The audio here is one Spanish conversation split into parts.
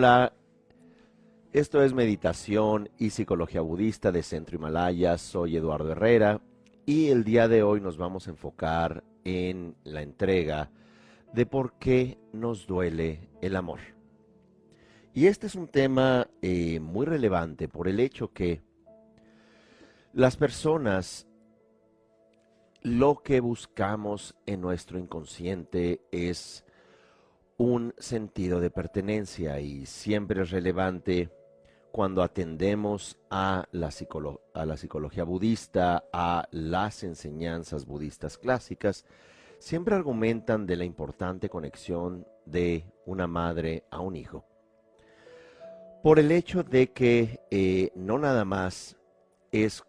Hola, esto es Meditación y Psicología Budista de Centro Himalaya. Soy Eduardo Herrera y el día de hoy nos vamos a enfocar en la entrega de por qué nos duele el amor. Y este es un tema eh, muy relevante por el hecho que las personas lo que buscamos en nuestro inconsciente es un sentido de pertenencia y siempre es relevante cuando atendemos a la, psicología budista, a las enseñanzas budistas clásicas, siempre argumentan de la importante conexión de una madre a un hijo. Por el hecho de que eh, no nada más es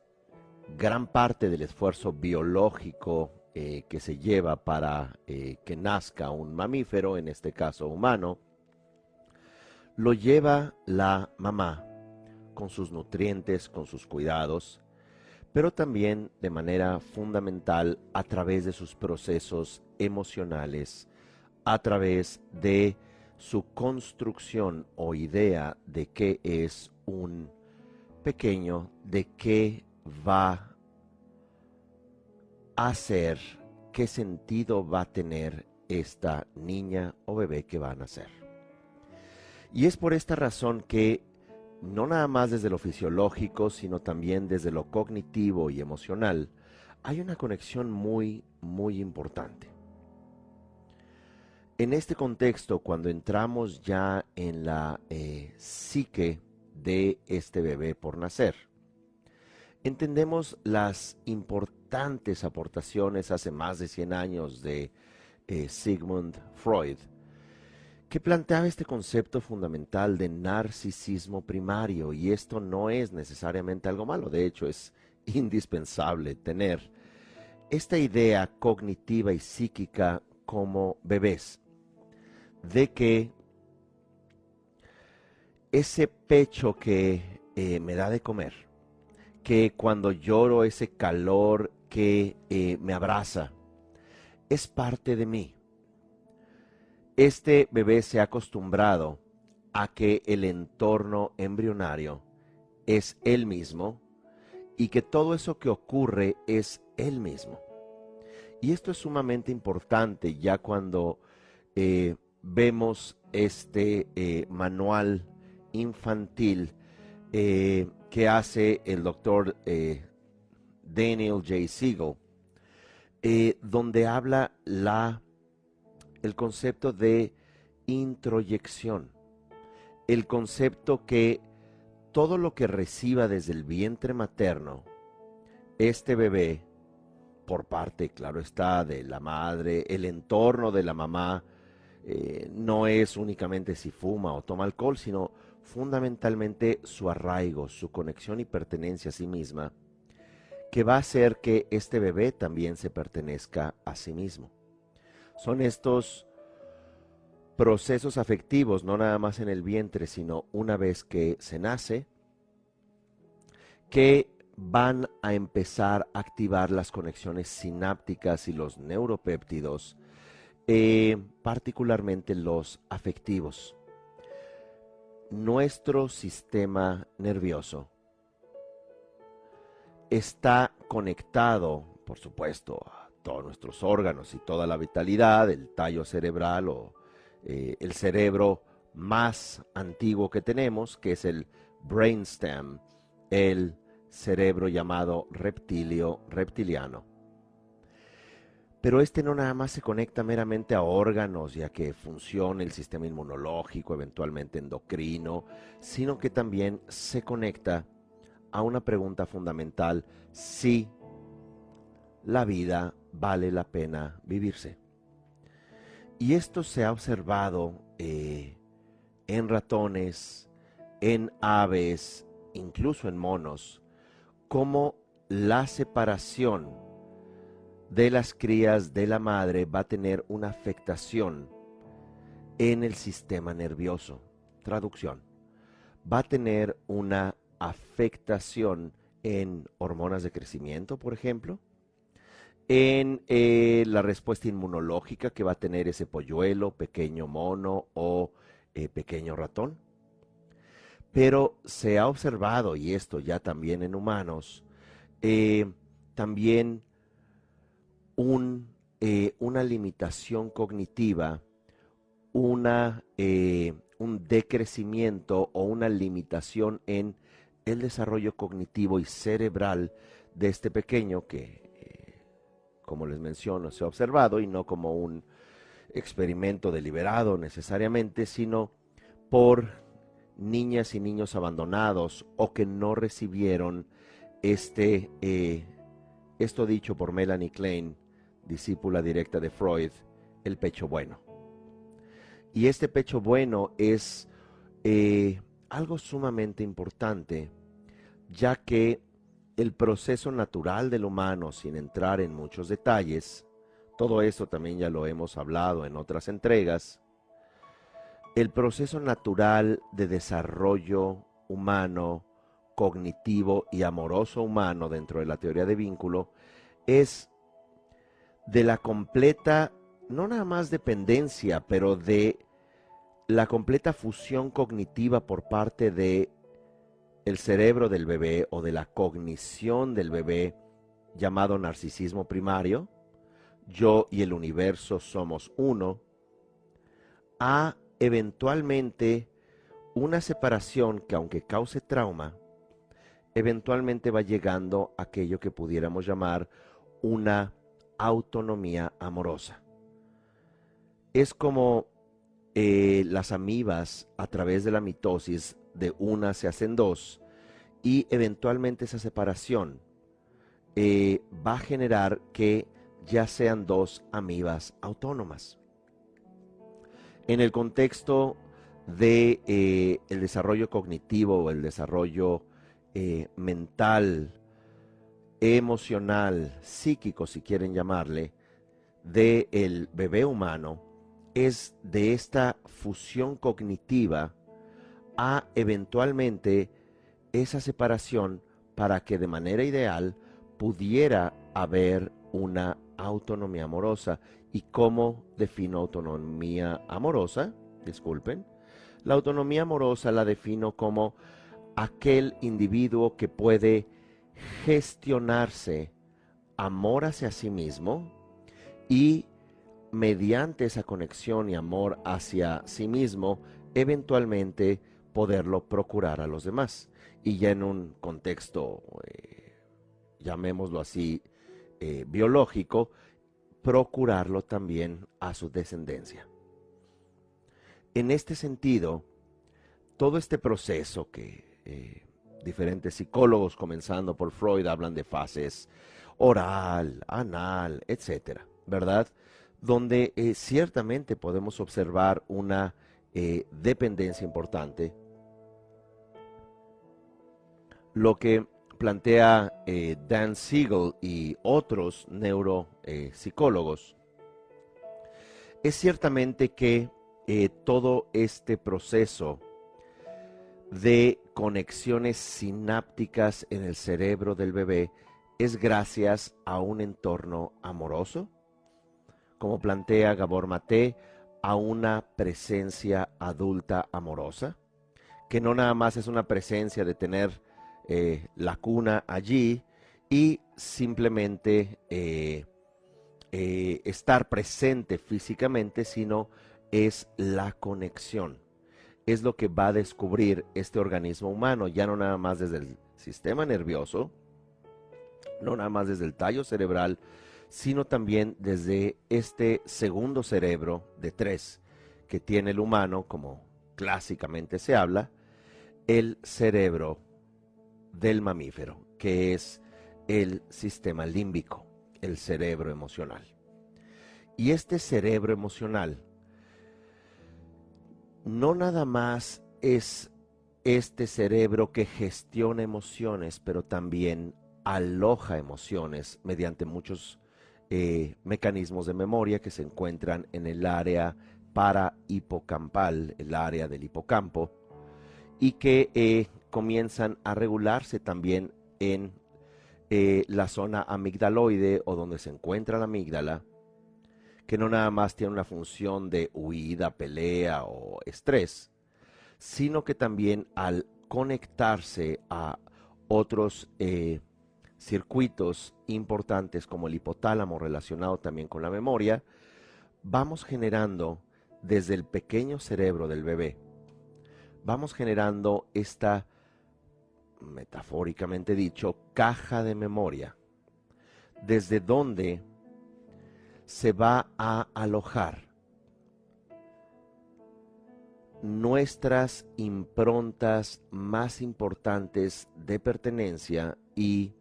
gran parte del esfuerzo biológico eh, que se lleva para eh, que nazca un mamífero, en este caso humano, lo lleva la mamá con sus nutrientes, con sus cuidados, pero también de manera fundamental a través de sus procesos emocionales, a través de su construcción o idea de qué es un pequeño, de qué va hacer, qué sentido va a tener esta niña o bebé que va a nacer. Y es por esta razón que no nada más desde lo fisiológico, sino también desde lo cognitivo y emocional, hay una conexión muy, muy importante. En este contexto, cuando entramos ya en la eh, psique de este bebé por nacer, entendemos las importantes aportaciones hace más de 100 años de eh, Sigmund Freud, que planteaba este concepto fundamental de narcisismo primario, y esto no es necesariamente algo malo, de hecho es indispensable tener esta idea cognitiva y psíquica como bebés, de que ese pecho que eh, me da de comer, que cuando lloro ese calor que eh, me abraza es parte de mí. Este bebé se ha acostumbrado a que el entorno embrionario es él mismo y que todo eso que ocurre es él mismo. Y esto es sumamente importante ya cuando eh, vemos este eh, manual infantil que hace el doctor eh, Daniel J. Siegel, eh, donde habla la, el concepto de introyección, el concepto que todo lo que reciba desde el vientre materno, este bebé, por parte, claro está, de la madre, el entorno de la mamá, eh, no es únicamente si fuma o toma alcohol, sino fundamentalmente su arraigo, su conexión y pertenencia a sí misma, que va a hacer que este bebé también se pertenezca a sí mismo. Son estos procesos afectivos, no nada más en el vientre, sino una vez que se nace, que van a empezar a activar las conexiones sinápticas y los neuropéptidos, eh, particularmente los afectivos nuestro sistema nervioso está conectado, por supuesto, a todos nuestros órganos y toda la vitalidad, el tallo cerebral o eh, el cerebro más antiguo que tenemos, que es el brainstem, el cerebro llamado reptilio reptiliano. Pero este no nada más se conecta meramente a órganos y a que funcione el sistema inmunológico, eventualmente endocrino, sino que también se conecta a una pregunta fundamental, si la vida vale la pena vivirse. Y esto se ha observado eh, en ratones, en aves, incluso en monos, como la separación de las crías de la madre va a tener una afectación en el sistema nervioso. Traducción. Va a tener una afectación en hormonas de crecimiento, por ejemplo, en eh, la respuesta inmunológica que va a tener ese polluelo, pequeño mono o eh, pequeño ratón, Pero se ha observado, y esto ya también en humanos, eh, también un, eh, una limitación cognitiva, una, eh, un decrecimiento o una limitación en el desarrollo cognitivo y cerebral de este pequeño que, como les menciono, se ha observado y no como un experimento deliberado necesariamente, sino por niñas y niños abandonados o que no recibieron este, eh, esto dicho por Melanie Klein, discípula directa de Freud, el pecho bueno. Y este pecho bueno es eh, algo sumamente importante, ya que el proceso natural del humano, sin entrar en muchos detalles, todo eso también ya lo hemos hablado en otras entregas, el proceso natural de desarrollo humano, cognitivo y amoroso humano dentro de la teoría de vínculo es de la completa, no nada más dependencia, pero de la completa fusión cognitiva por parte de el cerebro del bebé o de la cognición del bebé llamado narcisismo primario, yo y el universo somos uno, a eventualmente una separación que aunque cause trauma, eventualmente va llegando a aquello que pudiéramos llamar una autonomía amorosa. Es como eh, las amibas a través de la mitosis de una se hacen dos y eventualmente esa separación eh, va a generar que ya sean dos amibas autónomas en el contexto de eh, desarrollo cognitivo o el desarrollo mental, emocional, psíquico, si quieren llamarle, del el bebé humano, es de esta fusión cognitiva a eventualmente esa separación para que de manera ideal pudiera haber una autonomía amorosa ¿Y cómo defino autonomía amorosa? Disculpen. La autonomía amorosa la defino como aquel individuo que puede gestionarse amor hacia sí mismo y mediante esa conexión y amor hacia sí mismo, eventualmente poderlo procurar a los demás. Y ya en un contexto, eh, llamémoslo así, eh, biológico, procurarlo también a su descendencia. En este sentido, todo este proceso que eh, diferentes psicólogos, comenzando por Freud, hablan de fases oral, anal, etcétera, ¿verdad? Donde eh, ciertamente podemos observar una eh, dependencia importante. Lo que plantea eh, Dan Siegel y otros neuropsicólogos es ciertamente que todo este proceso de conexiones sinápticas en el cerebro del bebé es gracias a un entorno amoroso, como plantea Gabor Maté, a una presencia adulta amorosa, que no nada más es una presencia de tener eh, la cuna allí y simplemente eh, eh, estar presente físicamente, sino es la conexión. Es lo que va a descubrir este organismo humano, ya no nada más desde el sistema nervioso, no nada más desde el tallo cerebral, sino también desde este segundo cerebro de tres que tiene el humano, como clásicamente se habla, el cerebro del mamífero, que es el sistema límbico, el cerebro emocional. Y este cerebro emocional no nada más es este cerebro que gestiona emociones, pero también aloja emociones mediante muchos eh, mecanismos de memoria que se encuentran en el área para hipocampal, el área del hipocampo, y que eh, comienzan a regularse también en eh, la zona amigdaloide o donde se encuentra la amígdala, que no nada más tiene una función de huida, pelea o estrés, sino que también al conectarse a otros eh, circuitos importantes como el hipotálamo relacionado también con la memoria, vamos generando desde el pequeño cerebro del bebé, vamos generando esta, metafóricamente dicho, caja de memoria, desde donde se va a alojar. Nuestras improntas más importantes de pertenencia y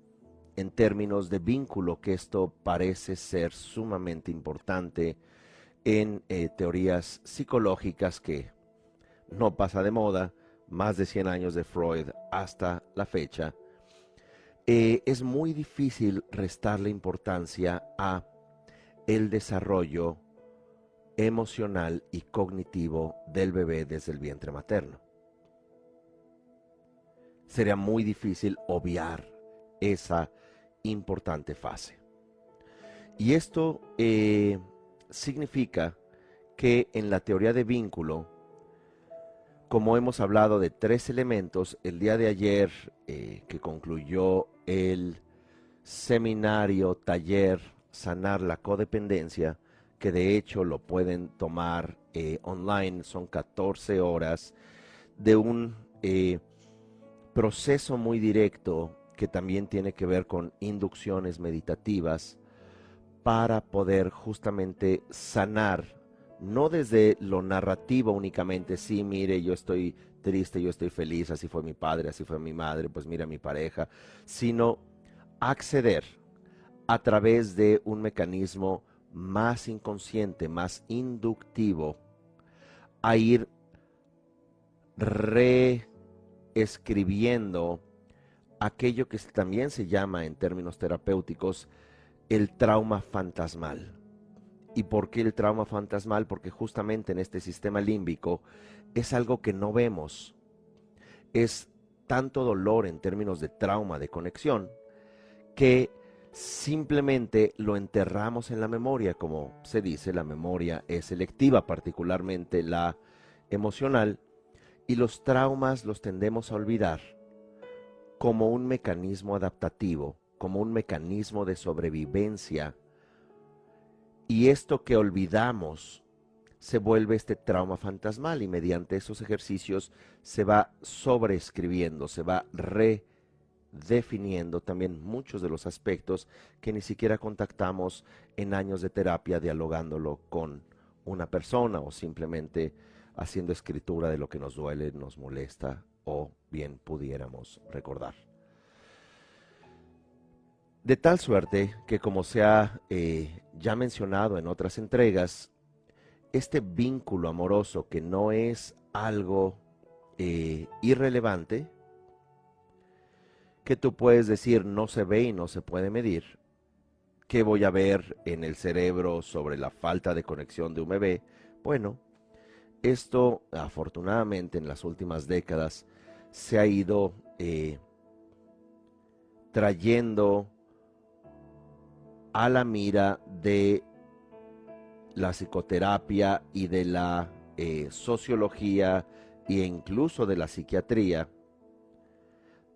en términos de vínculo, que esto parece ser sumamente importante en eh, teorías psicológicas que no pasa de moda, más de 100 años de Freud hasta la fecha, eh, es muy difícil restarle importancia a el desarrollo emocional y cognitivo del bebé desde el vientre materno. Sería muy difícil obviar esa importante fase. Y esto eh, significa que en la teoría de vínculo, como hemos hablado de tres elementos, el día de ayer eh, que concluyó el seminario, taller, sanar la codependencia, que de hecho lo pueden tomar eh, online, son 14 horas de un proceso muy directo que también tiene que ver con inducciones meditativas para poder justamente sanar, no desde lo narrativo únicamente, sí, mire, yo estoy triste, yo estoy feliz, así fue mi padre, así fue mi madre, pues mira mi pareja, sino acceder a través de un mecanismo más inconsciente, más inductivo, a ir reescribiendo aquello que también se llama en términos terapéuticos el trauma fantasmal. ¿Y por qué el trauma fantasmal? Porque justamente en este sistema límbico es algo que no vemos. Es tanto dolor en términos de trauma, de conexión, que simplemente lo enterramos en la memoria, como se dice, la memoria es selectiva, particularmente la emocional, y los traumas los tendemos a olvidar como un mecanismo adaptativo, como un mecanismo de sobrevivencia. Y esto que olvidamos se vuelve este trauma fantasmal y mediante esos ejercicios se va sobreescribiendo, se va redefiniendo también muchos de los aspectos que ni siquiera contactamos en años de terapia dialogándolo con una persona o simplemente haciendo escritura de lo que nos duele, nos molesta o bien pudiéramos recordar. De tal suerte que como se ha eh, ya mencionado en otras entregas, este vínculo amoroso que no es algo eh, irrelevante, que tú puedes decir no se ve y no se puede medir, ¿qué voy a ver en el cerebro sobre la falta de conexión de un bebé? Bueno, esto afortunadamente en las últimas décadas se ha ido eh, trayendo a la mira de la psicoterapia y de la eh, sociología e incluso de la psiquiatría,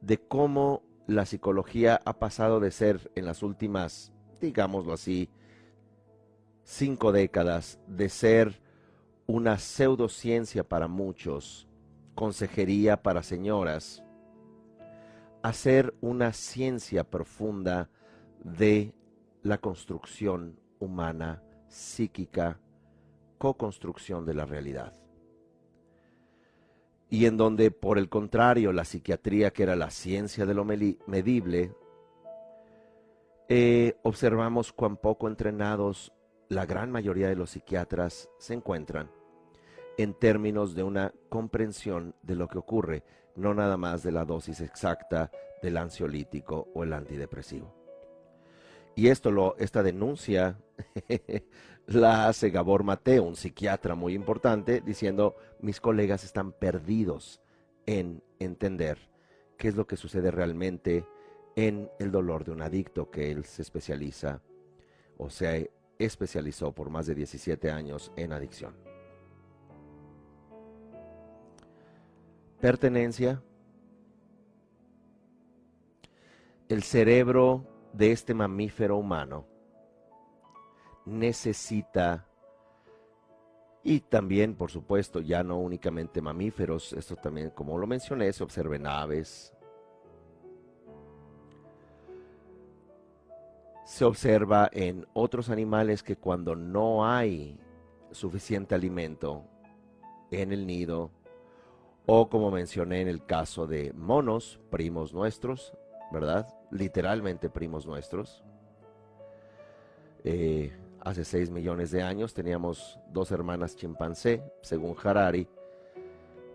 de cómo la psicología ha pasado de ser en las últimas, digámoslo así, cinco décadas, de ser una pseudociencia para muchos, consejería para señoras, hacer una ciencia profunda de la construcción humana, psíquica, co-construcción de la realidad. Y en donde, por el contrario, la psiquiatría, que era la ciencia de lo medible, eh, observamos cuán poco entrenados la gran mayoría de los psiquiatras se encuentran en términos de una comprensión de lo que ocurre, no nada más de la dosis exacta del ansiolítico o el antidepresivo. Y esto lo, esta denuncia la hace Gabor Mateo, un psiquiatra muy importante, diciendo, mis colegas están perdidos en entender qué es lo que sucede realmente en el dolor de un adicto que él se especializa o se especializó por más de 17 años en adicción. Pertenencia, el cerebro de este mamífero humano necesita, y también, por supuesto, ya no únicamente mamíferos, esto también, como lo mencioné, se observen aves, se observa en otros animales que cuando no hay suficiente alimento en el nido, o como mencioné en el caso de monos, primos nuestros, ¿verdad? Literalmente primos nuestros. Eh, hace 6 millones de años teníamos dos hermanas chimpancé, según Harari,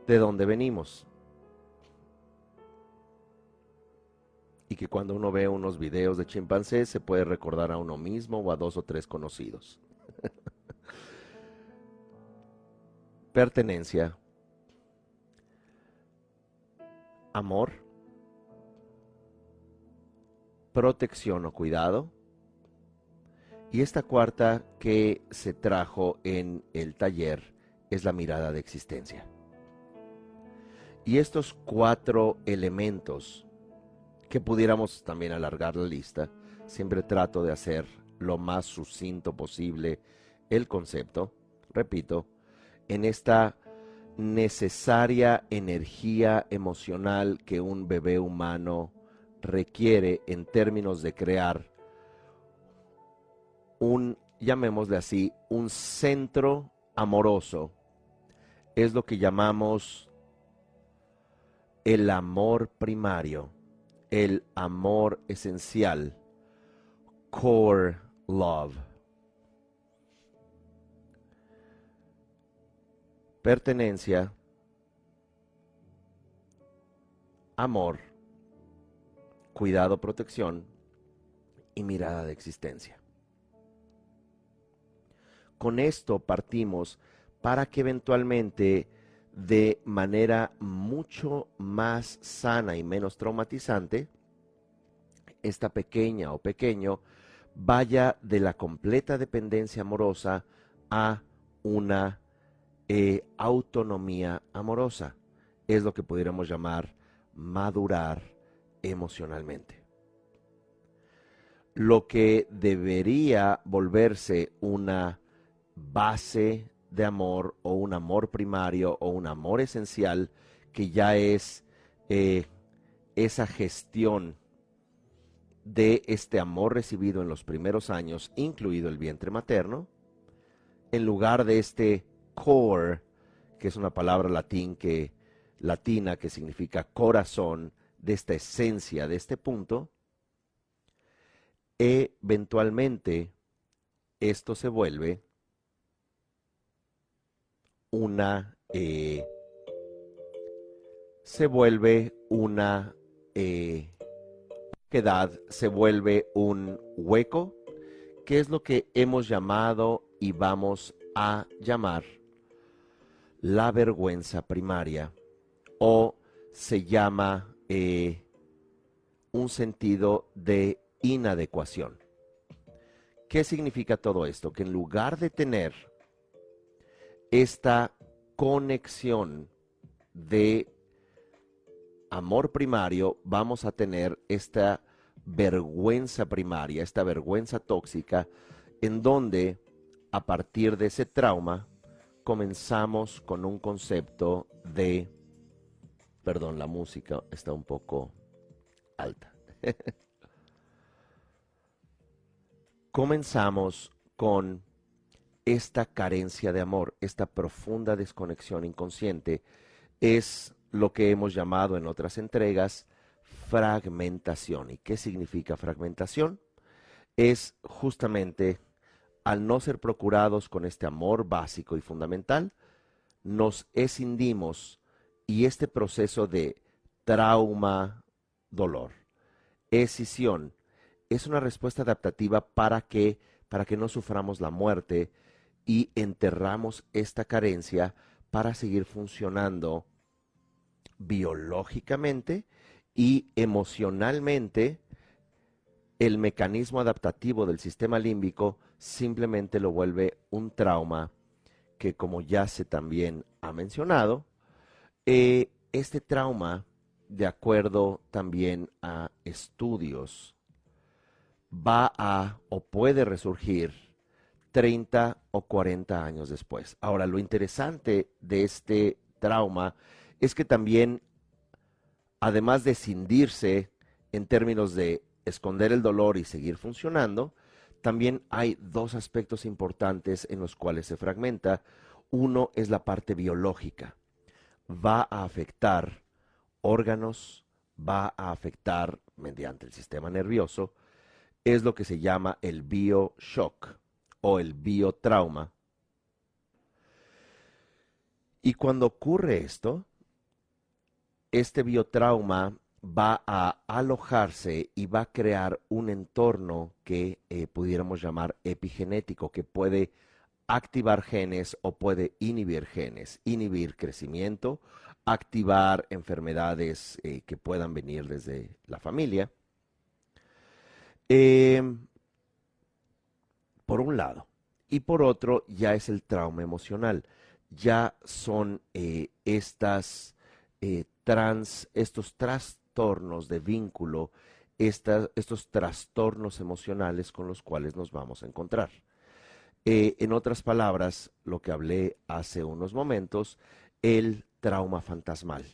de dónde venimos. Y que cuando uno ve unos videos de chimpancé se puede recordar a uno mismo o a dos o tres conocidos. Pertenencia. Amor protección o cuidado. Y esta cuarta que se trajo en el taller es la mirada de existencia. Y estos cuatro elementos, que pudiéramos también alargar la lista, siempre trato de hacer lo más sucinto posible el concepto, repito, en esta necesaria energía emocional que un bebé humano requiere en términos de crear un, llamémosle así, un centro amoroso, es lo que llamamos el amor primario, el amor esencial, core love. Pertenencia, amor, cuidado, protección y mirada de existencia. Con esto partimos para que eventualmente de manera mucho más sana y menos traumatizante, esta pequeña o pequeño vaya de la completa dependencia amorosa a una eh, autonomía amorosa. Es lo que pudiéramos llamar madurar emocionalmente. Lo que debería volverse una base de amor o un amor primario o un amor esencial que ya es eh, esa gestión de este amor recibido en los primeros años, incluido el vientre materno, en lugar de este core, que es una palabra latina que significa corazón, de esta esencia, de este punto, eventualmente esto se vuelve una eh, se vuelve una eh, se vuelve un hueco, que es lo que hemos llamado y vamos a llamar la vergüenza primaria o se llama eh, un sentido de inadecuación. ¿Qué significa todo esto? Que en lugar de tener esta conexión de amor primario, vamos a tener esta vergüenza primaria, esta vergüenza tóxica, en donde a partir de ese trauma comenzamos con un concepto de Perdón, la música está un poco alta. Comenzamos con esta carencia de amor, esta profunda desconexión inconsciente, es lo que hemos llamado en otras entregas fragmentación. ¿Y qué significa fragmentación? Es justamente al no ser procurados con este amor básico y fundamental, nos escindimos y este proceso de trauma, dolor, escisión, es una respuesta adaptativa para que, para que no suframos la muerte y enterramos esta carencia para seguir funcionando biológicamente y emocionalmente el mecanismo adaptativo del sistema límbico simplemente lo vuelve un trauma que como ya se también ha mencionado, eh, este trauma de acuerdo también a estudios, va a o puede resurgir 30 o 40 años después. Ahora, lo interesante de este trauma es que también, además de cindirse en términos de esconder el dolor y seguir funcionando, también hay dos aspectos importantes en los cuales se fragmenta. Uno es la parte biológica. Va a afectar órganos, va a afectar mediante el sistema nervioso, es lo que se llama el bioshock o el biotrauma. Y cuando ocurre esto, este biotrauma va a alojarse y va a crear un entorno que eh, pudiéramos llamar epigenético, que puede activar genes o puede inhibir genes, inhibir crecimiento, activar enfermedades eh, que puedan venir desde la familia. Em, por un lado. Y por otro, ya es el trauma emocional. Ya son eh, estas trans, estos tras, de vínculo, estos trastornos emocionales con los cuales nos vamos a encontrar. Eh, en otras palabras, lo que hablé hace unos momentos, el trauma fantasmal,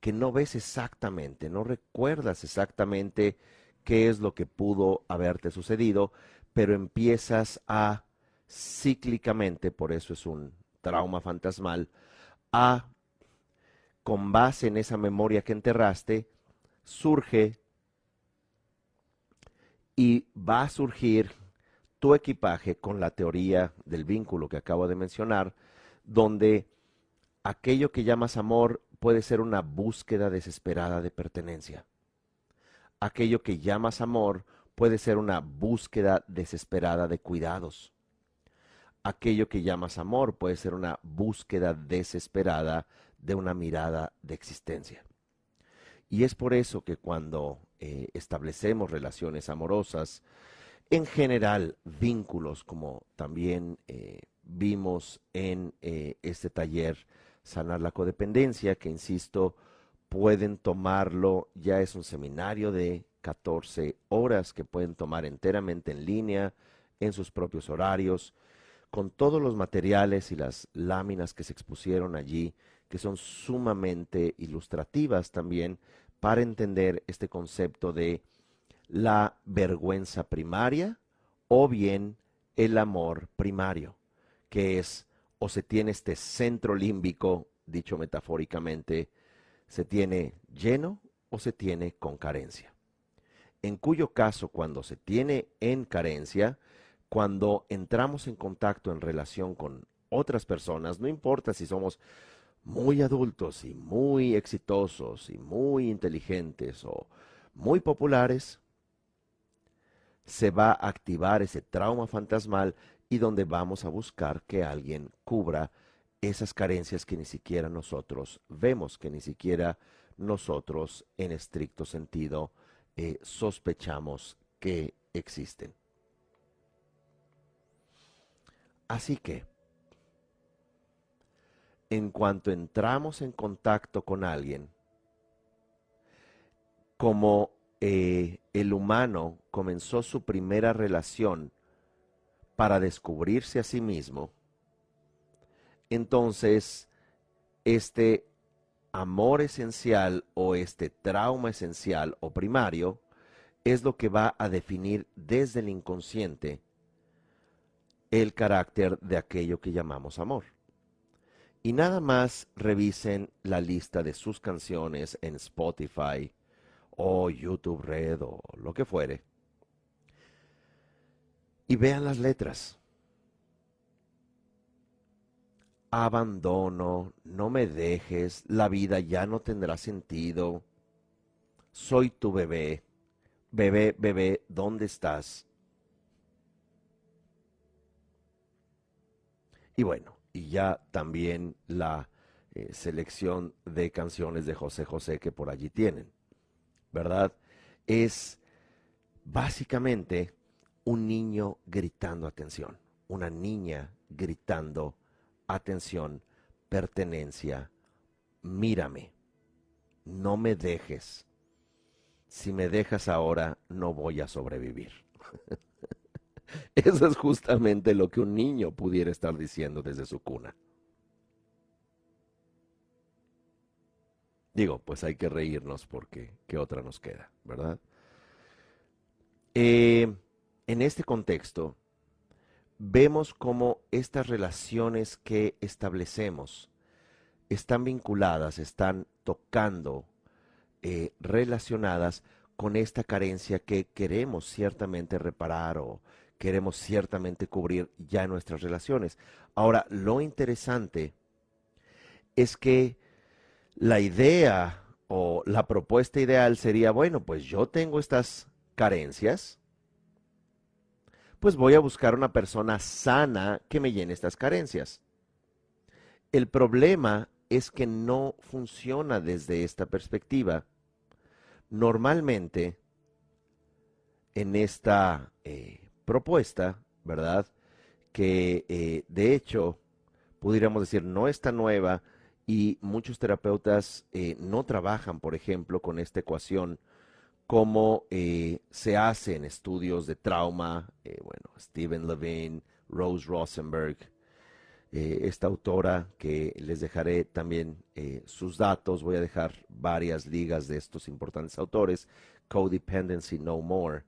que no ves exactamente, no recuerdas exactamente qué es lo que pudo haberte sucedido, pero empiezas a cíclicamente, por eso es un trauma fantasmal, a, con base en esa memoria que enterraste, surge y va a surgir tu equipaje con la teoría del vínculo que acabo de mencionar, donde aquello que llamas amor puede ser una búsqueda desesperada de pertenencia. Aquello que llamas amor puede ser una búsqueda desesperada de cuidados. Aquello que llamas amor puede ser una búsqueda desesperada de una mirada de existencia. Y es por eso que cuando eh, establecemos relaciones amorosas, en general vínculos, como también eh, vimos en eh, este taller, Sanar la Codependencia, que insisto, pueden tomarlo, ya es un seminario de 14 horas que pueden tomar enteramente en línea, en sus propios horarios, con todos los materiales y las láminas que se expusieron allí, que son sumamente ilustrativas también para entender este concepto de la vergüenza primaria o bien el amor primario, que es o se tiene este centro límbico, dicho metafóricamente, se tiene lleno o se tiene con carencia. En cuyo caso, cuando se tiene en carencia, cuando entramos en contacto en relación con otras personas, no importa si somos muy adultos y muy exitosos y muy inteligentes o muy populares, se va a activar ese trauma fantasmal y donde vamos a buscar que alguien cubra esas carencias que ni siquiera nosotros vemos, que ni siquiera nosotros en estricto sentido eh, sospechamos que existen. Así que, en cuanto entramos en contacto con alguien, como eh, el humano comenzó su primera relación para descubrirse a sí mismo, entonces este amor esencial o este trauma esencial o primario es lo que va a definir desde el inconsciente el carácter de aquello que llamamos amor. Y nada más revisen la lista de sus canciones en Spotify o YouTube Red o lo que fuere. Y vean las letras. Abandono, no me dejes, la vida ya no tendrá sentido. Soy tu bebé. Bebé, bebé, ¿dónde estás? Y bueno, y ya también la eh, selección de canciones de José José que por allí tienen, ¿verdad? Es básicamente un niño gritando atención, una niña gritando atención, pertenencia, mírame, no me dejes. Si me dejas ahora, no voy a sobrevivir. Eso es justamente lo que un niño pudiera estar diciendo desde su cuna. Digo, pues hay que reírnos porque qué otra nos queda, ¿verdad? Eh, en este contexto, vemos cómo estas relaciones que establecemos están vinculadas, están tocando, eh, relacionadas con esta carencia que queremos ciertamente reparar o queremos ciertamente cubrir ya en nuestras relaciones. Ahora, lo interesante es que la idea o la propuesta ideal sería, bueno, pues yo tengo estas carencias, pues voy a buscar una persona sana que me llene estas carencias. El problema es que no funciona desde esta perspectiva. Normalmente, en esta eh, propuesta, ¿verdad? Que eh, de hecho, pudiéramos decir, no está nueva y muchos terapeutas eh, no trabajan, por ejemplo, con esta ecuación como se hace en estudios de trauma, bueno, Stephen Levine, Rose Rosenberg, eh, esta autora que les dejaré también eh, sus datos, voy a dejar varias ligas de estos importantes autores, Codependency No More,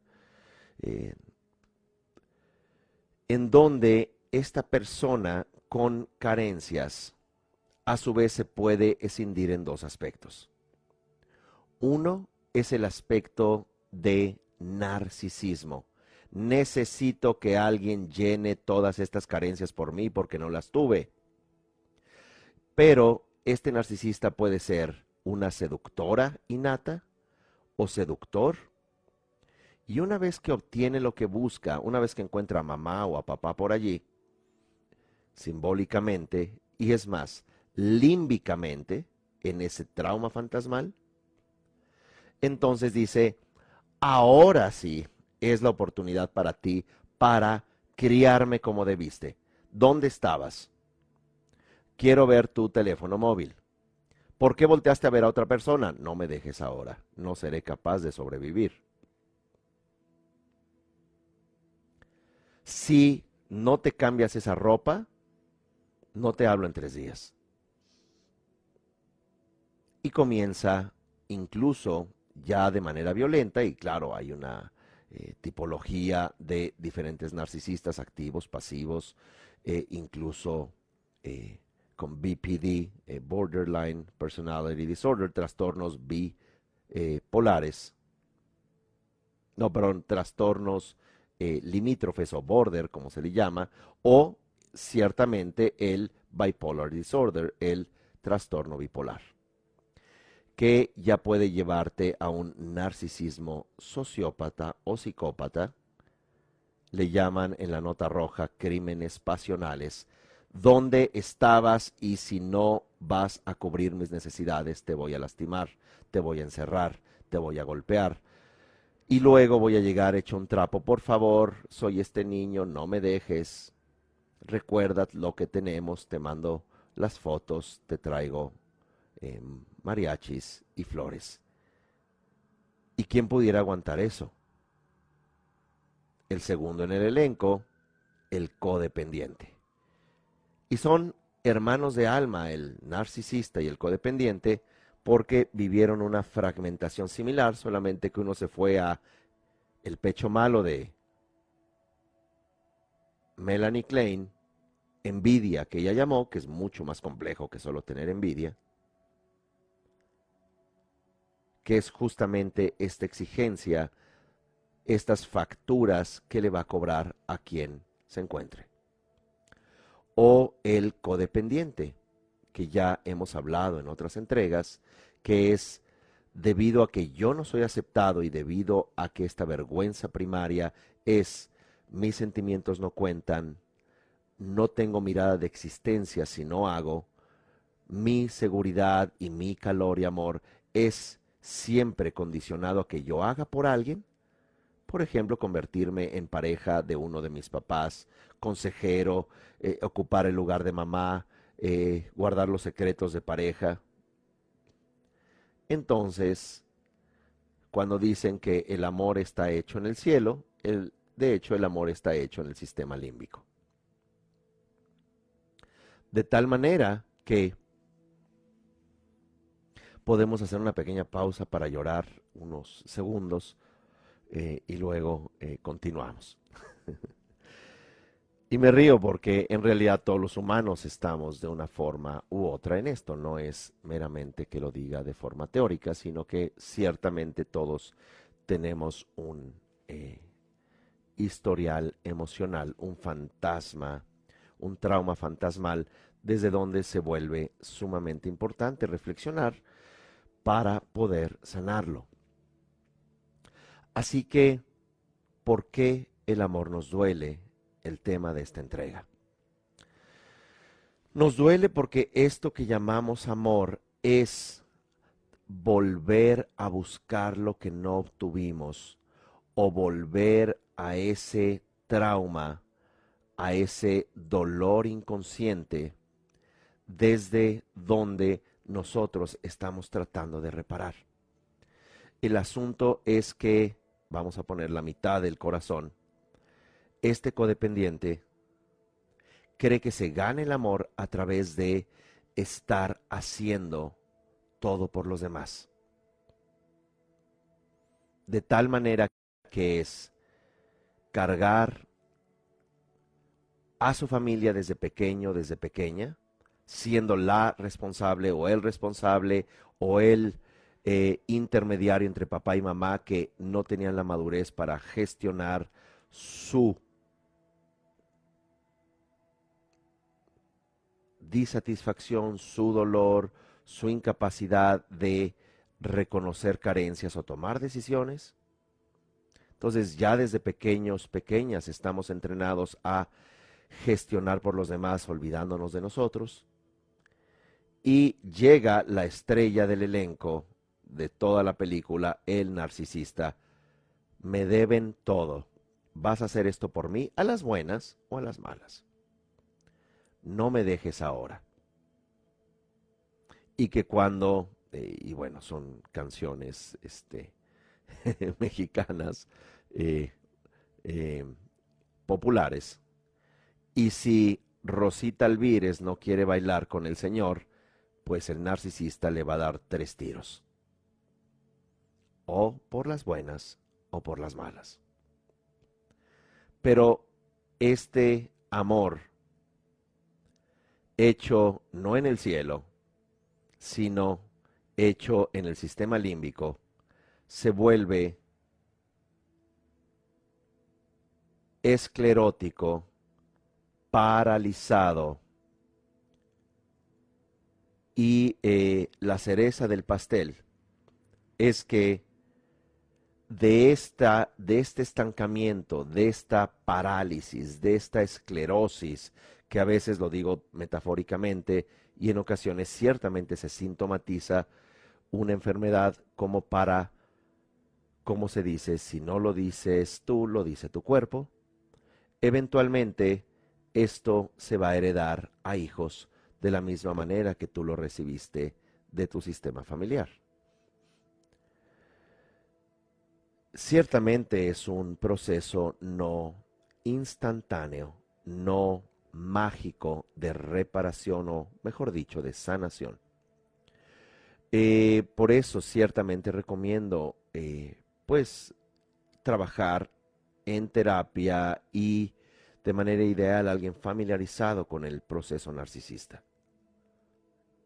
eh, en donde esta persona con carencias a su vez se puede escindir en dos aspectos. Uno es el aspecto de narcisismo necesito que alguien llene todas estas carencias por mí porque no las tuve. Pero este narcisista puede ser una seductora innata o seductor. Y una vez que obtiene lo que busca, una vez que encuentra a mamá o a papá por allí, simbólicamente, y es más, límbicamente, en ese trauma fantasmal, entonces dice, ahora sí, es la oportunidad para ti para criarme como debiste. ¿Dónde estabas? Quiero ver tu teléfono móvil. ¿Por qué volteaste a ver a otra persona? No me dejes ahora. No seré capaz de sobrevivir. Si no te cambias esa ropa, no te hablo en tres días. Y comienza incluso ya de manera violenta, y claro, hay una eh, tipología de diferentes narcisistas activos, pasivos, eh, incluso eh, con BPD, Borderline Personality Disorder, trastornos bipolares, no, perdón, trastornos limítrofes o border, como se le llama, o ciertamente el bipolar disorder, el trastorno bipolar que ya puede llevarte a un narcisismo sociópata o psicópata. Le llaman en la nota roja crímenes pasionales, donde estabas y si no vas a cubrir mis necesidades, te voy a lastimar, te voy a encerrar, te voy a golpear. Y luego voy a llegar hecho un trapo. Por favor, soy este niño, no me dejes. Recuerda lo que tenemos, te mando las fotos, te traigo em, mariachis y flores. ¿Y quién pudiera aguantar eso? El segundo en el elenco, el codependiente. Y son hermanos de alma, el narcisista y el codependiente, porque vivieron una fragmentación similar, solamente que uno se fue a el pecho malo de Melanie Klein, envidia que ella llamó, que es mucho más complejo que solo tener envidia, que es justamente esta exigencia, estas facturas que le va a cobrar a quien se encuentre. O el codependiente, que ya hemos hablado en otras entregas, que es debido a que yo no soy aceptado y debido a que esta vergüenza primaria es mis sentimientos no cuentan, no tengo mirada de existencia si no hago, mi seguridad y mi calor y amor es siempre condicionado a que yo haga por alguien, por ejemplo, convertirme en pareja de uno de mis papás, consejero, eh, ocupar el lugar de mamá, eh, guardar los secretos de pareja. entonces, cuando dicen que el amor está hecho en el cielo, el, de hecho el amor está hecho en el sistema límbico. De tal manera que podemos hacer una pequeña pausa para llorar unos segundos eh, y luego eh, continuamos. y me río porque en realidad todos los humanos estamos de una forma u otra en esto. No es meramente que lo diga de forma teórica, sino que ciertamente todos tenemos un eh, historial emocional, un fantasma, un trauma fantasmal, desde donde se vuelve sumamente importante reflexionar para poder sanarlo. Así que, ¿por qué el amor nos duele? El tema de esta entrega. Nos duele porque esto que llamamos amor es volver a buscar lo que no obtuvimos o volver a ese trauma, a ese dolor inconsciente desde donde nosotros estamos tratando de reparar. El asunto es que, vamos a poner la mitad del corazón, este codependiente cree que se gana el amor a través de estar haciendo todo por los demás. De tal manera que es cargar a su familia desde pequeño, desde pequeña, siendo la responsable o el responsable o el eh, intermediario entre papá y mamá que no tenían la madurez para gestionar su disatisfacción, su dolor, su incapacidad de reconocer carencias o tomar decisiones. Entonces ya desde pequeños, pequeñas estamos entrenados a gestionar por los demás olvidándonos de nosotros y llega la estrella del elenco de toda la película, el narcisista. Me deben todo. Vas a hacer esto por mí, a las buenas o a las malas. No me dejes ahora. Y que cuando, eh, y bueno, son canciones este, mexicanas eh, eh, populares, y si Rosita Alvírez no quiere bailar con el Señor, pues el narcisista le va a dar tres tiros. O por las buenas o por las malas. Pero este amor hecho no en el cielo, sino hecho en el sistema límbico, se vuelve esclerótico, paralizado, y eh, la cereza del pastel. Es que de, esta, de este estancamiento, de esta parálisis, de esta esclerosis, que a veces lo digo metafóricamente y en ocasiones ciertamente se sintomatiza una enfermedad como para, como se dice, si no lo dices tú, lo dice tu cuerpo, eventualmente esto se va a heredar a hijos de la misma manera que tú lo recibiste de tu sistema familiar. Ciertamente es un proceso no instantáneo, no mágico de reparación o, mejor dicho, de sanación. Eh, por eso ciertamente recomiendo, eh, pues, trabajar en terapia y de manera ideal alguien familiarizado con el proceso narcisista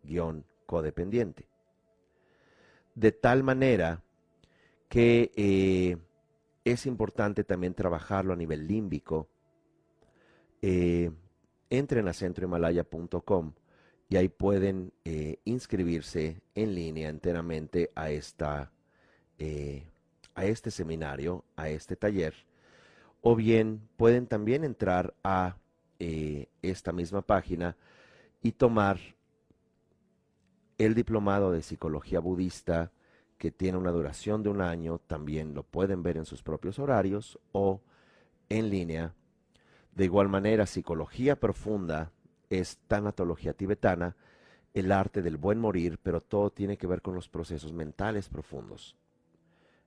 guion codependiente. De tal manera que eh, es importante también trabajarlo a nivel límbico. Eh, entren a centrohimalaya.com y ahí pueden eh, inscribirse en línea enteramente a, esta, a este seminario, a este taller. O bien pueden también entrar a esta misma página y tomar el diplomado de psicología budista, que tiene una duración de un año, también lo pueden ver en sus propios horarios o en línea. De igual manera, psicología profunda es tanatología tibetana, el arte del buen morir, pero todo tiene que ver con los procesos mentales profundos,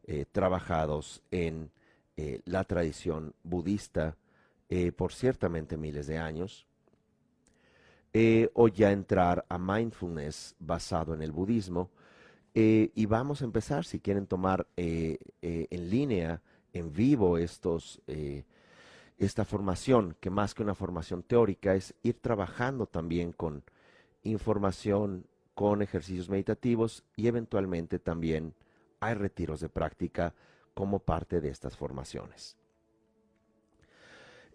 eh, trabajados en eh, la tradición budista eh, por ciertamente miles de años, o ya entrar a mindfulness basado en el budismo. y vamos a empezar, si quieren tomar en línea, en vivo, estos esta formación, que más que una formación teórica es ir trabajando también con información, con ejercicios meditativos y eventualmente también hay retiros de práctica como parte de estas formaciones.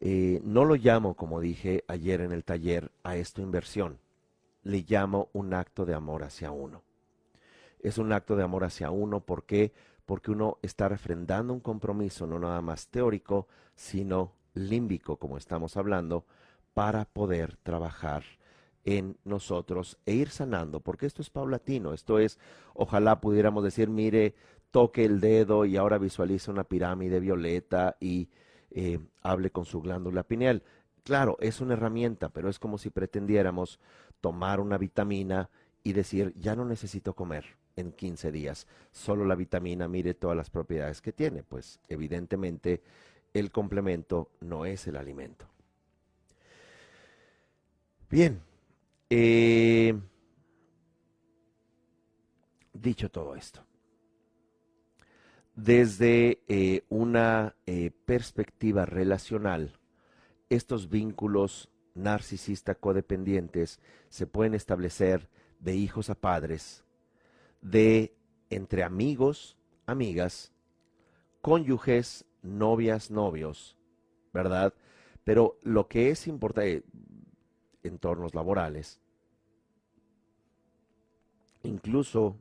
Eh, no lo llamo, como dije ayer en el taller, a esto inversión. Le llamo un acto de amor hacia uno. Es un acto de amor hacia uno, ¿por qué? Porque uno está refrendando un compromiso no nada más teórico, sino límbico, como estamos hablando, para poder trabajar en nosotros e ir sanando, porque esto es paulatino, esto es, ojalá pudiéramos decir, mire, toque el dedo y ahora visualice una pirámide violeta y eh, hable con su glándula pineal. Claro, es una herramienta, pero es como si pretendiéramos tomar una vitamina y decir, ya no necesito comer en 15 días, solo la vitamina, mire todas las propiedades que tiene. Pues evidentemente el complemento no es el alimento. Bien, eh, dicho todo esto, desde eh, una eh, perspectiva relacional, estos vínculos narcisista codependientes se pueden establecer de hijos a padres, de entre amigos, amigas, cónyuges, novias, novios, ¿verdad? Pero lo que es importante, entornos laborales, incluso,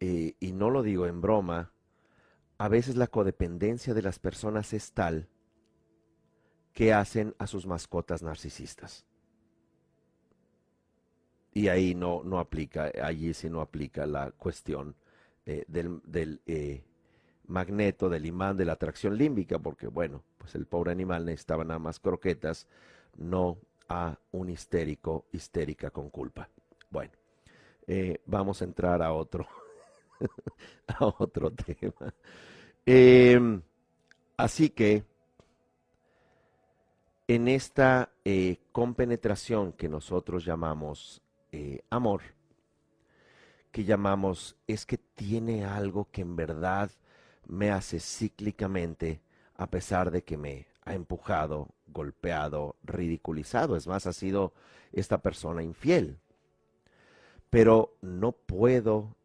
eh, y no lo digo en broma, a veces la codependencia de las personas es tal que hacen a sus mascotas narcisistas. Y ahí no, no aplica, allí sí no aplica la cuestión eh, del, del eh, magneto del imán de la atracción límbica, porque bueno, pues el pobre animal necesitaba nada más croquetas, no a un histérico, histérica con culpa. Bueno, eh, vamos a entrar a otro, a otro tema. Em, así que en esta eh, compenetración que nosotros llamamos eh, amor, que llamamos es que tiene algo que en verdad me hace cíclicamente a pesar de que me ha empujado, golpeado, ridiculizado. Es más, ha sido esta persona infiel. Pero no puedo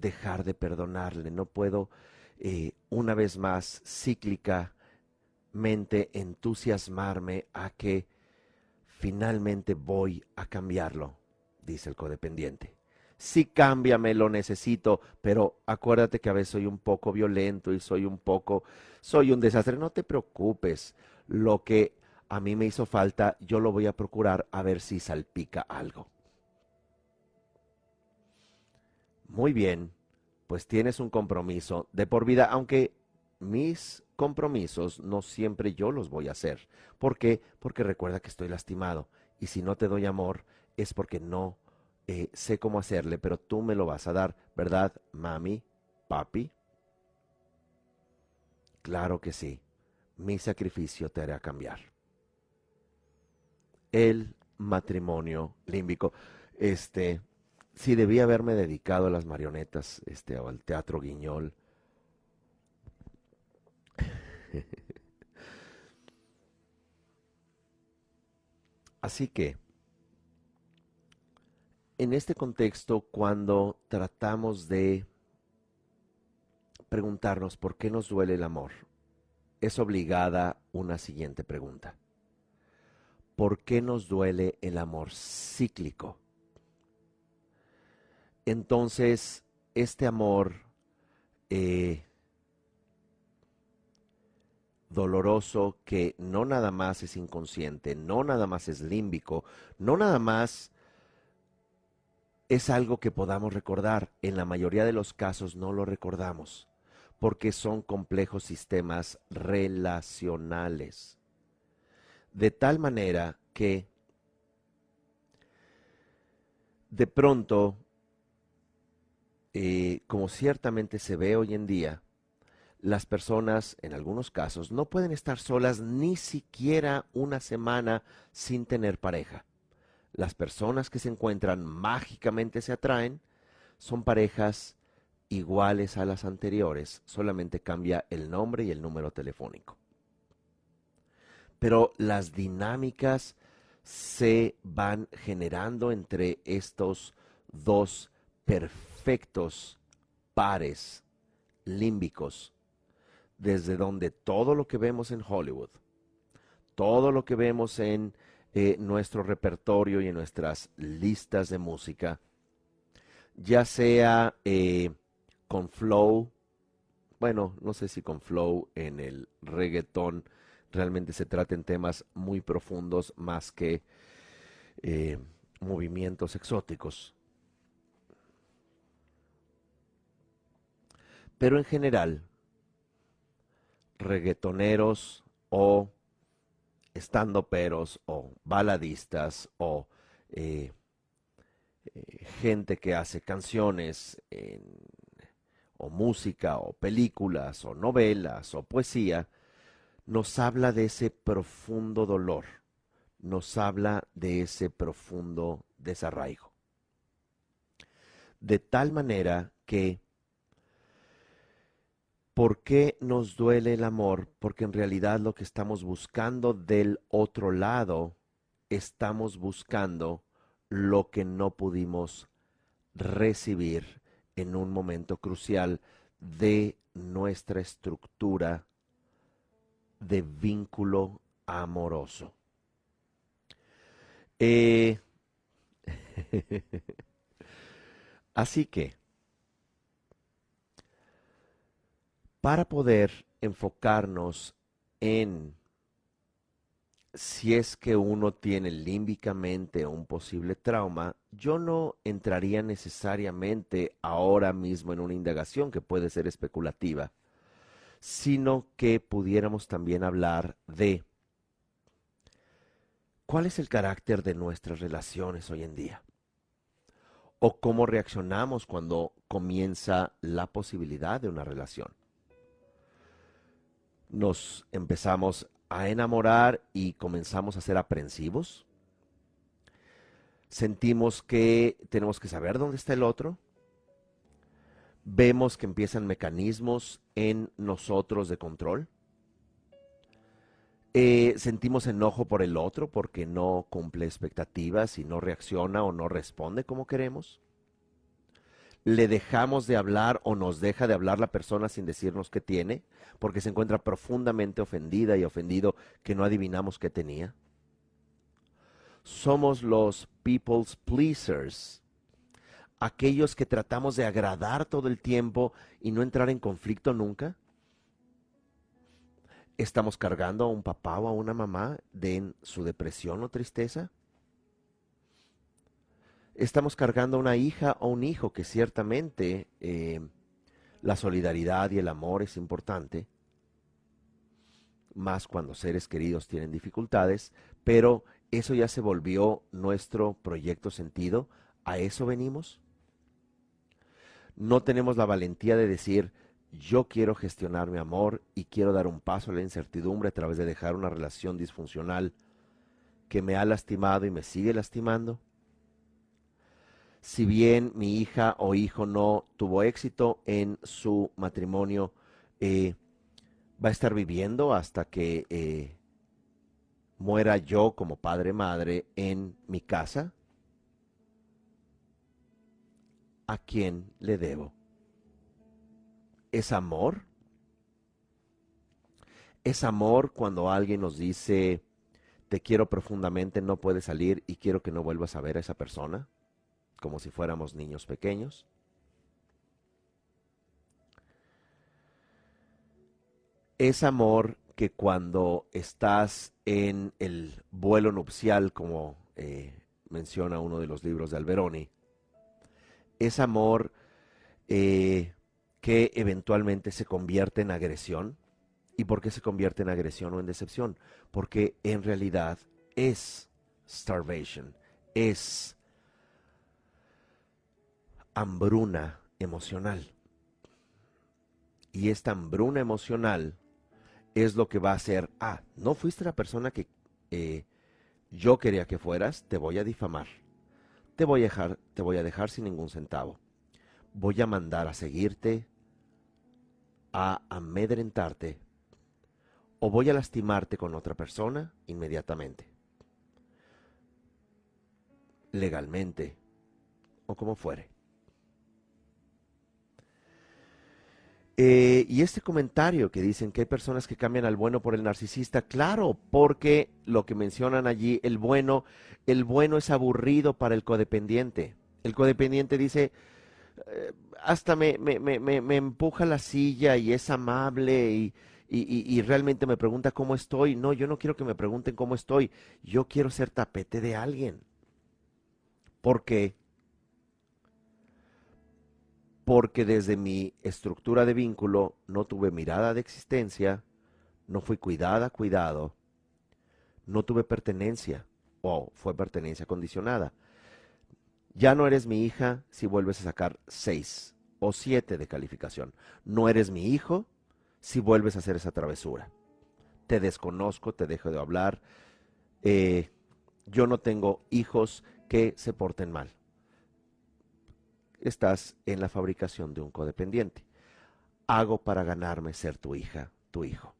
dejar de perdonarle, no puedo eh, una vez más cíclicamente entusiasmarme a que finalmente voy a cambiarlo, dice el codependiente sí cámbiame, lo necesito, pero acuérdate que a veces soy un poco violento y soy un poco, soy un desastre. No te preocupes, lo que a mí me hizo falta, yo lo voy a procurar a ver si salpica algo. Muy bien, pues tienes un compromiso de por vida, aunque mis compromisos no siempre yo los voy a hacer. ¿Por qué? Porque recuerda que estoy lastimado y si no te doy amor es porque no eh, sé cómo hacerle, pero tú me lo vas a dar, ¿verdad, mami, papi? Claro que sí, mi sacrificio te hará cambiar. El matrimonio límbico, este, sí debía haberme dedicado a las marionetas, este, o al teatro guiñol. Así que, en este contexto, cuando tratamos de preguntarnos por qué nos duele el amor, es obligada una siguiente pregunta. ¿Por qué nos duele el amor cíclico? Entonces, este amor eh, doloroso que no nada más es inconsciente, no nada más es límbico, no nada más es algo que podamos recordar. En la mayoría de los casos no lo recordamos porque son complejos sistemas relacionales. De tal manera que de pronto, eh, como ciertamente se ve hoy en día, las personas, en algunos casos, no pueden estar solas ni siquiera una semana sin tener pareja. Las personas que se encuentran mágicamente se atraen, son parejas iguales a las anteriores, solamente cambia el nombre y el número telefónico. Pero las dinámicas se van generando entre estos dos perfectos pares límbicos, desde donde todo lo que vemos en Hollywood, todo lo que vemos en eh, nuestro repertorio y en nuestras listas de música, ya sea eh, con flow, bueno, no sé si con flow en el reggaetón realmente se traten temas muy profundos más que eh, movimientos exóticos. Pero en general, reggaetoneros o estandoperos o baladistas o eh, eh, gente que hace canciones o música o películas o novelas o poesía, nos habla de ese profundo dolor, nos habla de ese profundo desarraigo. De tal manera que, ¿por qué nos duele el amor? Porque en realidad lo que estamos buscando del otro lado, estamos buscando lo que no pudimos recibir en un momento crucial de nuestra estructura de vínculo amoroso. Eh, así que, para poder enfocarnos en si es que uno tiene límbicamente un posible trauma, yo no entraría necesariamente ahora mismo en una indagación que puede ser especulativa, sino que pudiéramos también hablar de cuál es el carácter de nuestras relaciones hoy en día o cómo reaccionamos cuando comienza la posibilidad de una relación. Nos empezamos a enamorar y comenzamos a ser aprensivos. Sentimos que tenemos que saber dónde está el otro. Vemos que empiezan mecanismos en nosotros de control. Eh, sentimos enojo por el otro porque no cumple expectativas y no reacciona o no responde como queremos le dejamos de hablar o nos deja de hablar la persona sin decirnos qué tiene, porque se encuentra profundamente ofendida y ofendido que no adivinamos qué tenía. Somos los people's pleasers, aquellos que tratamos de agradar todo el tiempo y no entrar en conflicto nunca. ¿Estamos cargando a un papá o a una mamá de su depresión o tristeza? Estamos cargando a una hija o un hijo que ciertamente eh, la solidaridad y el amor es importante, más cuando seres queridos tienen dificultades, pero eso ya se volvió nuestro proyecto sentido, a eso venimos. No tenemos la valentía de decir, yo quiero gestionar mi amor y quiero dar un paso a la incertidumbre a través de dejar una relación disfuncional que me ha lastimado y me sigue lastimando si bien mi hija o hijo no tuvo éxito en su matrimonio, eh, va a estar viviendo hasta que eh, muera yo como padre madre en mi casa. ¿A quién le debo? ¿Es amor? ¿Es amor cuando alguien nos dice, te quiero profundamente, no puedes salir y quiero que no vuelvas a ver a esa persona? Como si fuéramos niños pequeños. Es amor que cuando estás en el vuelo nupcial, como eh, menciona uno de los libros de Alberoni, es amor eh, que eventualmente se convierte en agresión. ¿Y por qué se convierte en agresión o en decepción? Porque en realidad es starvation, es hambruna emocional. Y esta hambruna emocional es lo que va a hacer, ah, no fuiste la persona que eh, yo quería que fueras, te voy a difamar. Te voy a dejar, te voy a dejar sin ningún centavo. Voy a mandar a seguirte, a amedrentarte, o voy a lastimarte con otra persona inmediatamente. Legalmente, o como fuere. Eh, y este comentario que dicen que hay personas que cambian al bueno por el narcisista, claro, porque lo que mencionan allí, el bueno, el bueno es aburrido para el codependiente. El codependiente dice, eh, hasta me, empuja la silla y es amable y, y, y, realmente me pregunta cómo estoy. No, yo no quiero que me pregunten cómo estoy, yo quiero ser tapete de alguien. ¿Por qué? Porque desde mi estructura de vínculo no tuve mirada de existencia, no fui cuidada, cuidado, no tuve pertenencia o fue pertenencia condicionada. Ya no eres mi hija si vuelves a sacar seis o siete de calificación. No eres mi hijo si vuelves a hacer esa travesura. Te desconozco, te dejo de hablar. Eh, yo no tengo hijos que se porten mal estás en la fabricación de un codependiente. Hago para ganarme ser tu hija, tu hijo.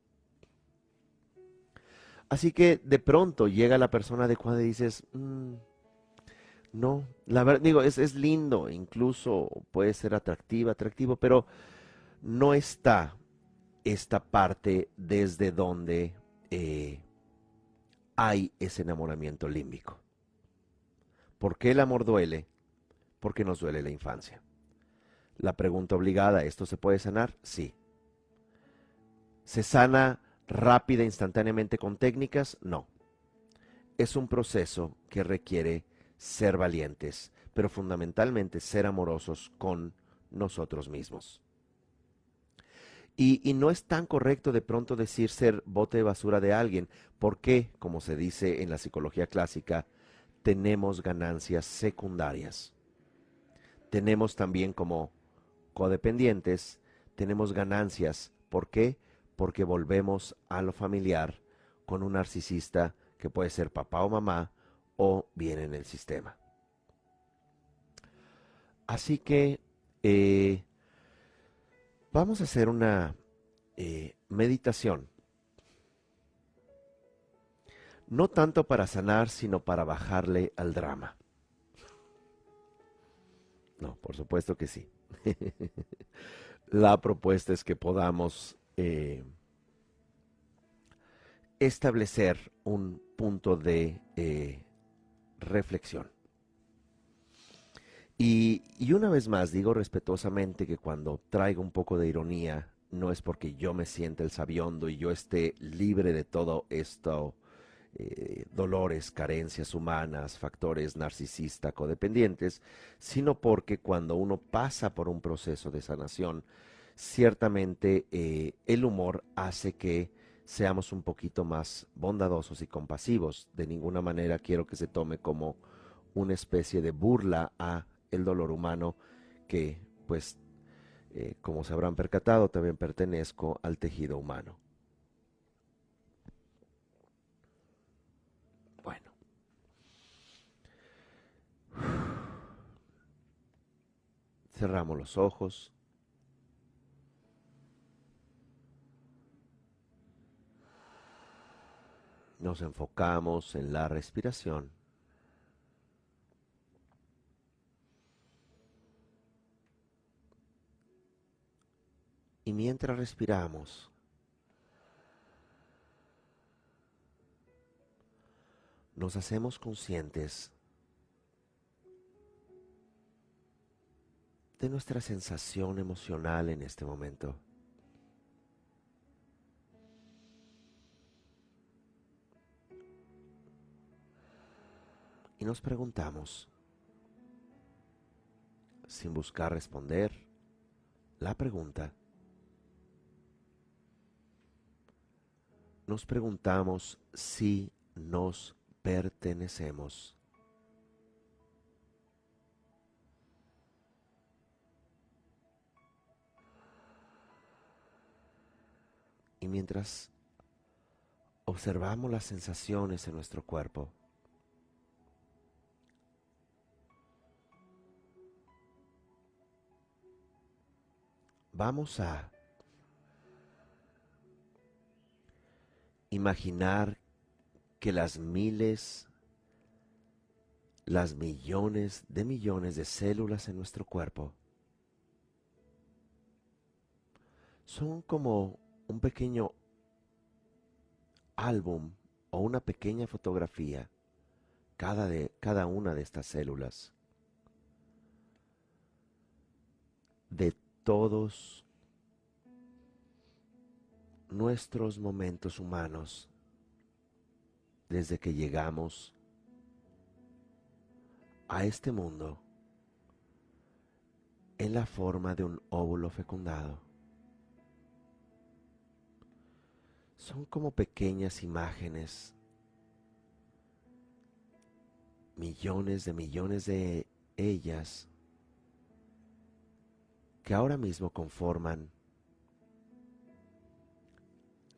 Así que de pronto llega la persona adecuada y dices, mm, no, la verdad, digo, es, es lindo, incluso puede ser atractiva, atractivo, pero no está esta parte desde donde eh, hay ese enamoramiento límbico. ¿Por qué el amor duele? Porque nos duele la infancia. La pregunta obligada, ¿esto se puede sanar? Sí. ¿Se sana rápida, instantáneamente con técnicas? No. Es un proceso que requiere ser valientes, pero fundamentalmente ser amorosos con nosotros mismos. Y, no es tan correcto de pronto decir ser bote de basura de alguien, porque, como se dice en la psicología clásica, tenemos ganancias secundarias tenemos también como codependientes, tenemos ganancias. ¿Por qué? Porque volvemos a lo familiar con un narcisista que puede ser papá o mamá o viene en el sistema. Así que eh, vamos a hacer una eh, meditación. No tanto para sanar, sino para bajarle al drama. No, por supuesto que sí. La propuesta es que podamos eh, establecer un punto de eh, reflexión. Y, y, una vez más digo respetuosamente que cuando traigo un poco de ironía, no es porque yo me sienta el sabiondo y yo esté libre de todo esto eh, dolores, carencias humanas, factores narcisista, codependientes, sino porque cuando uno pasa por un proceso de sanación, ciertamente eh, el humor hace que seamos un poquito más bondadosos y compasivos. De ninguna manera quiero que se tome como una especie de burla a el dolor humano que, pues, eh, como se habrán percatado, también pertenezco al tejido humano. Cerramos los ojos. Nos enfocamos en la respiración. Y mientras respiramos, nos hacemos conscientes de nuestra sensación emocional en este momento. Y nos preguntamos, sin buscar responder la pregunta, nos preguntamos si nos pertenecemos. Mientras observamos las sensaciones en nuestro cuerpo, vamos a imaginar que las miles, las millones de millones de células en nuestro cuerpo son como un pequeño álbum o una pequeña fotografía cada, de, cada una de estas células de todos nuestros momentos humanos desde que llegamos a este mundo en la forma de un óvulo fecundado. Son como pequeñas imágenes, millones de millones de ellas que ahora mismo conforman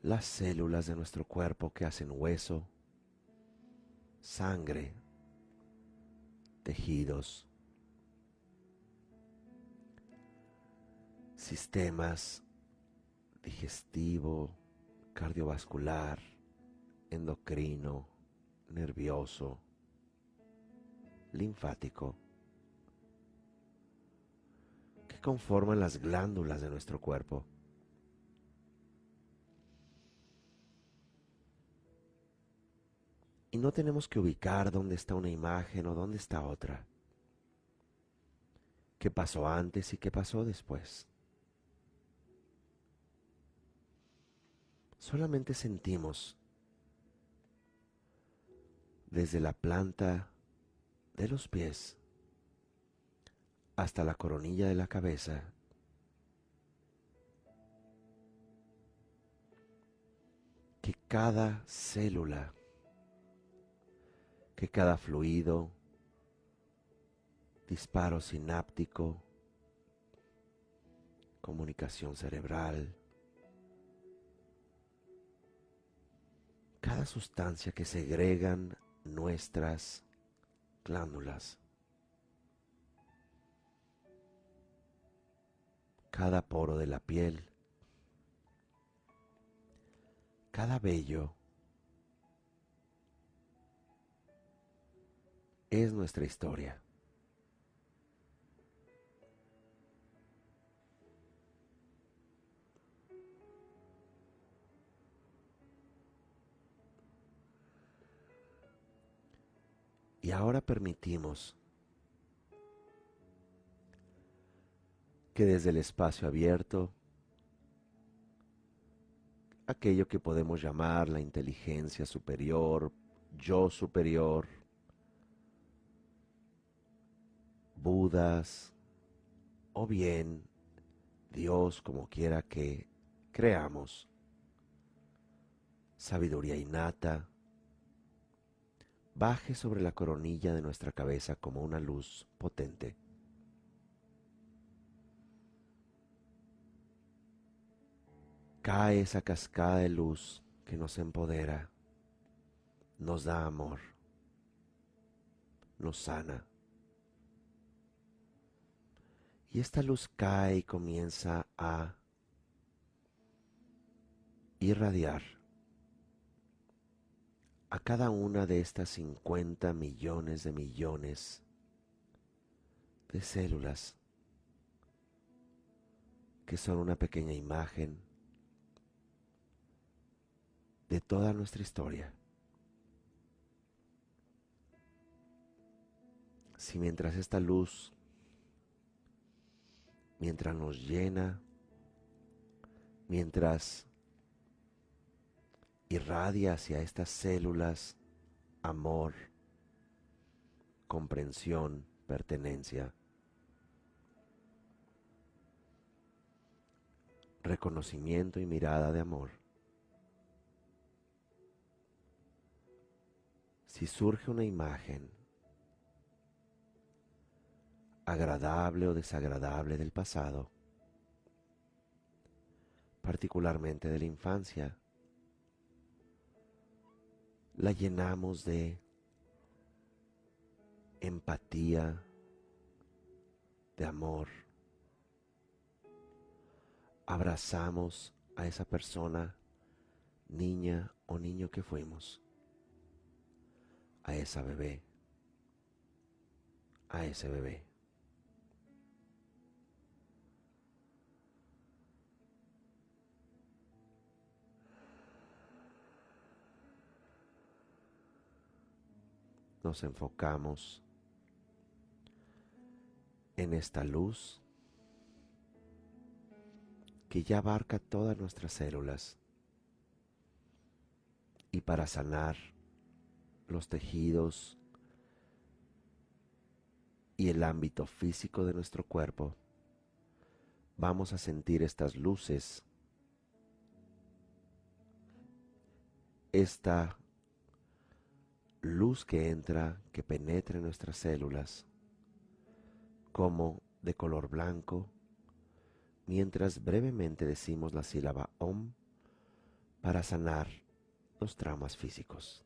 las células de nuestro cuerpo que hacen hueso, sangre, tejidos, sistemas digestivo, cardiovascular, endocrino, nervioso, linfático conforman las glándulas de nuestro cuerpo. Y no tenemos que ubicar dónde está una imagen o dónde está otra. ¿Qué pasó antes y qué pasó después? Solamente sentimos desde la planta de los pies hasta la coronilla de la cabeza. Que cada célula, que cada fluido, disparo sináptico, comunicación cerebral, cada sustancia que segregan nuestras glándulas. Cada poro de la piel, cada vello. Es nuestra historia. Y ahora permitimos que desde el espacio abierto, aquello que podemos llamar la inteligencia superior, yo superior, Budas, o bien Dios como quiera que creamos, sabiduría innata, baje sobre la coronilla de nuestra cabeza como una luz potente. cae esa cascada de luz que nos empodera, nos da amor, nos sana. Y esta luz cae y comienza a irradiar a cada una de estas 50 millones de millones de células que son una pequeña imagen de toda nuestra historia. Si mientras esta luz, mientras nos llena, mientras irradia hacia estas células amor, comprensión, pertenencia, reconocimiento y mirada de amor. si surge una imagen agradable o desagradable del pasado, particularmente de la infancia, la llenamos de empatía, de amor. Abrazamos a esa persona, niña o niño que fuimos, a esa bebé, a ese bebé. Nos enfocamos en esta luz que ya abarca todas nuestras células y para sanar los tejidos y el ámbito físico de nuestro cuerpo, vamos a sentir estas luces, esta luz que entra, que penetra en nuestras células como de color blanco, mientras brevemente decimos la sílaba OM para sanar los traumas físicos.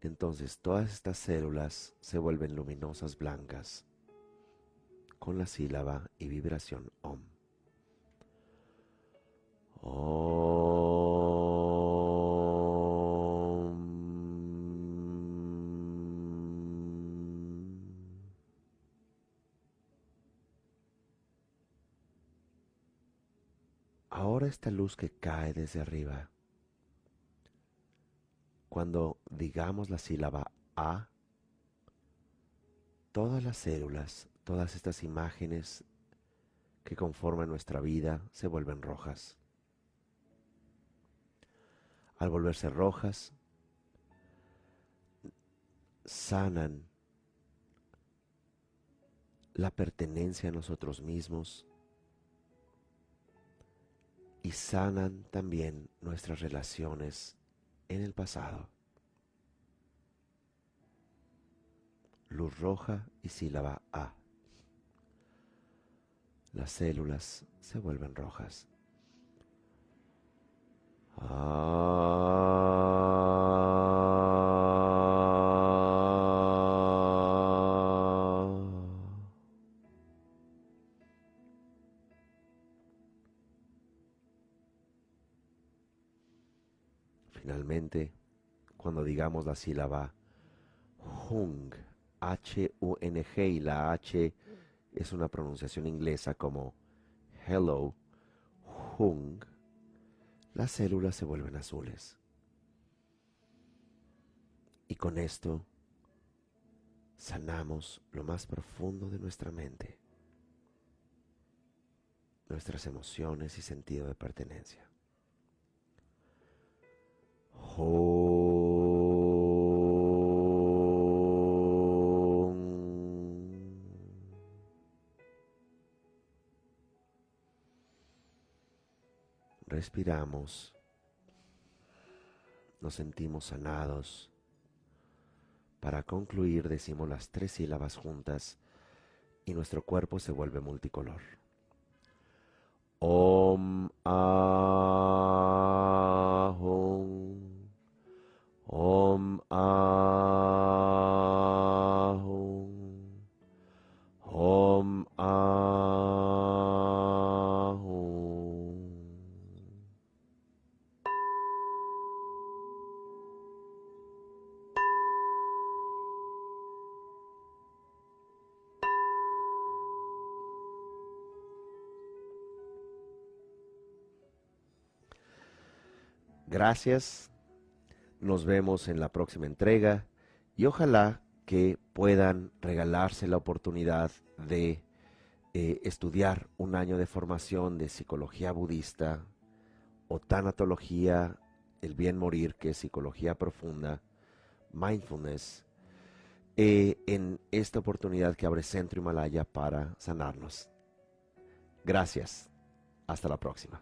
Entonces todas estas células se vuelven luminosas blancas con la sílaba y vibración OM. Ahora esta luz que cae desde arriba, cuando digamos la sílaba A, todas las células, todas estas imágenes que conforman nuestra vida se vuelven rojas. Al volverse rojas, sanan la pertenencia a nosotros mismos, y sanan también nuestras relaciones en el pasado. Luz roja y sílaba A. Las células se vuelven rojas. Cuando digamos la sílaba hung, H-U-N-G, y la H es una pronunciación inglesa como hello, hung, las células se vuelven azules. Y con esto sanamos lo más profundo de nuestra mente, nuestras emociones y sentido de pertenencia. Respiramos, nos sentimos sanados. Para concluir decimos las tres sílabas juntas y nuestro cuerpo se vuelve multicolor. Om Gracias. Nos vemos en la próxima entrega y ojalá que puedan regalarse la oportunidad de eh, estudiar un año de formación de psicología budista o tanatología, el bien morir, que es psicología profunda, mindfulness, eh, en esta oportunidad que abre Centro Himalaya para sanarnos. Gracias. Hasta la próxima.